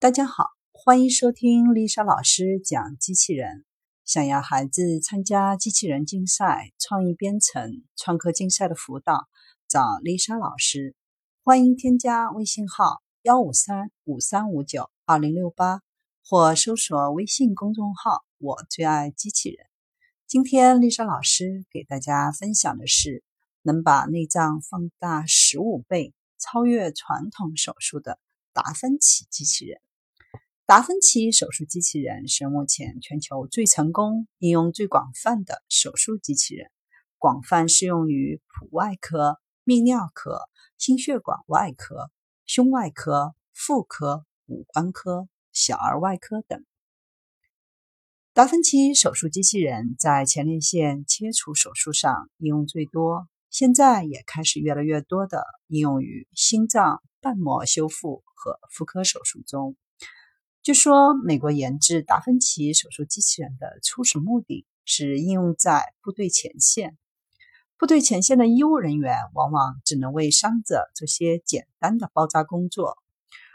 大家好，欢迎收听丽莎老师讲机器人。想要孩子参加机器人竞赛、创意编程、创客竞赛的辅导，找丽莎老师。欢迎添加微信号幺五三五三五九二零六八，或搜索微信公众号“我最爱机器人”。今天丽莎老师给大家分享的是能把内脏放大十五倍、超越传统手术的达芬奇机器人。达芬奇手术机器人是目前全球最成功、应用最广泛的手术机器人，广泛适用于普外科、泌尿科、心血管外科、胸外科、妇科、五官科、小儿外科等。达芬奇手术机器人在前列腺切除手术上应用最多，现在也开始越来越多的应用于心脏瓣膜修复和妇科手术中。据说，美国研制达芬奇手术机器人的初始目的是应用在部队前线。部队前线的医务人员往往只能为伤者做些简单的包扎工作，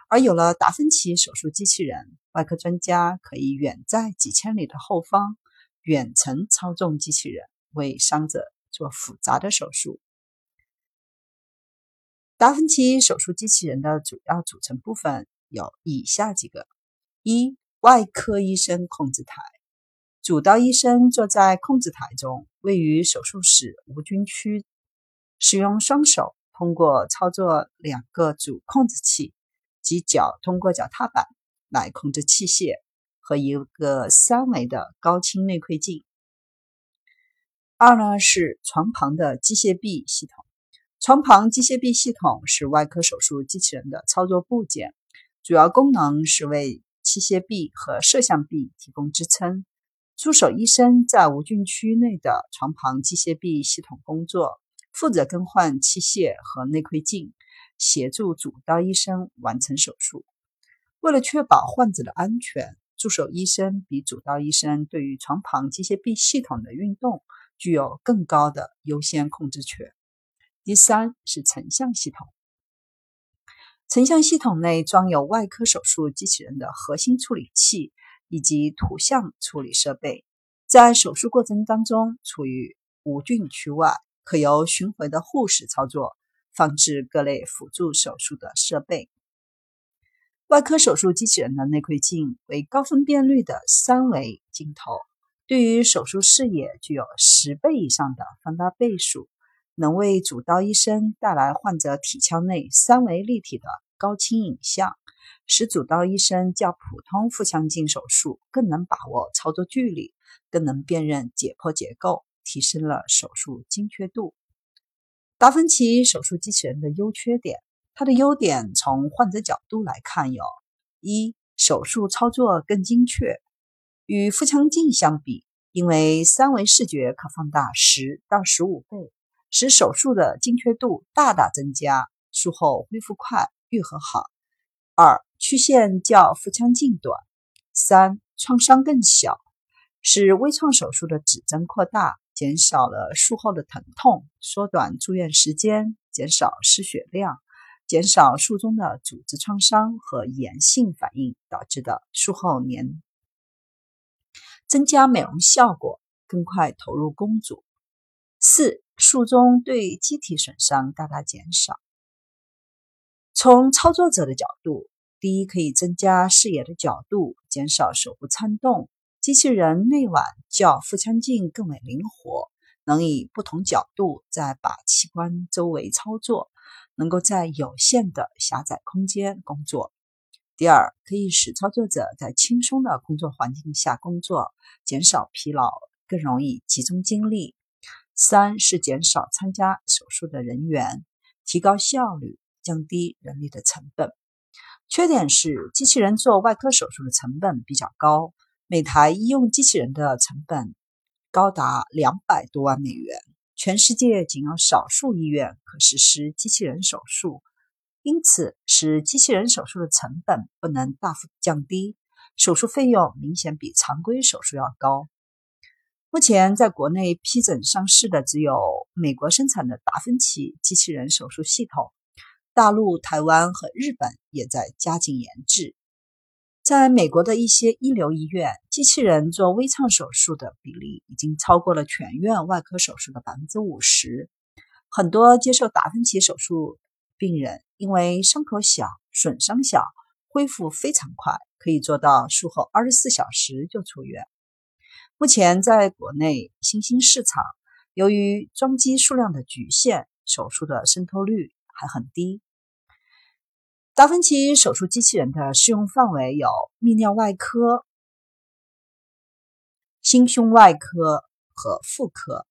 而有了达芬奇手术机器人，外科专家可以远在几千里的后方远程操纵机器人，为伤者做复杂的手术。达芬奇手术机器人的主要组成部分有以下几个。一外科医生控制台，主刀医生坐在控制台中，位于手术室无菌区，使用双手通过操作两个主控制器，及脚通过脚踏板来控制器械和一个三维的高清内窥镜。二呢是床旁的机械臂系统，床旁机械臂系统是外科手术机器人的操作部件，主要功能是为器械臂和摄像臂提供支撑。助手医生在无菌区内的床旁机械臂系统工作，负责更换器械和内窥镜，协助主刀医生完成手术。为了确保患者的安全，助手医生比主刀医生对于床旁机械臂系统的运动具有更高的优先控制权。第三是成像系统。成像系统内装有外科手术机器人的核心处理器以及图像处理设备，在手术过程当中处于无菌区外，可由巡回的护士操作，放置各类辅助手术的设备。外科手术机器人的内窥镜为高分辨率的三维镜头，对于手术视野具有十倍以上的放大倍数。能为主刀医生带来患者体腔内三维立体的高清影像，使主刀医生较普通腹腔镜手术更能把握操作距离，更能辨认解剖结构，提升了手术精确度。达芬奇手术机器人的优缺点，它的优点从患者角度来看有：一、手术操作更精确，与腹腔镜相比，因为三维视觉可放大十到十五倍。使手术的精确度大大增加，术后恢复快，愈合好。二、曲线较腹腔镜短。三、创伤更小，使微创手术的指针扩大，减少了术后的疼痛，缩短住院时间，减少失血量，减少术中的组织创伤和炎性反应导致的术后粘，增加美容效果，更快投入工作。四。术中对机体损伤大大减少。从操作者的角度，第一可以增加视野的角度，减少手部颤动。机器人内碗较腹腔镜更为灵活，能以不同角度在把器官周围操作，能够在有限的狭窄空间工作。第二，可以使操作者在轻松的工作环境下工作，减少疲劳，更容易集中精力。三是减少参加手术的人员，提高效率，降低人力的成本。缺点是机器人做外科手术的成本比较高，每台医用机器人的成本高达两百多万美元，全世界仅有少数医院可实施机器人手术，因此使机器人手术的成本不能大幅降低，手术费用明显比常规手术要高。目前在国内批准上市的只有美国生产的达芬奇机器人手术系统，大陆、台湾和日本也在加紧研制。在美国的一些一流医院，机器人做微创手术的比例已经超过了全院外科手术的百分之五十。很多接受达芬奇手术病人，因为伤口小、损伤小，恢复非常快，可以做到术后二十四小时就出院。目前在国内新兴市场，由于装机数量的局限，手术的渗透率还很低。达芬奇手术机器人的适用范围有泌尿外科、心胸外科和妇科。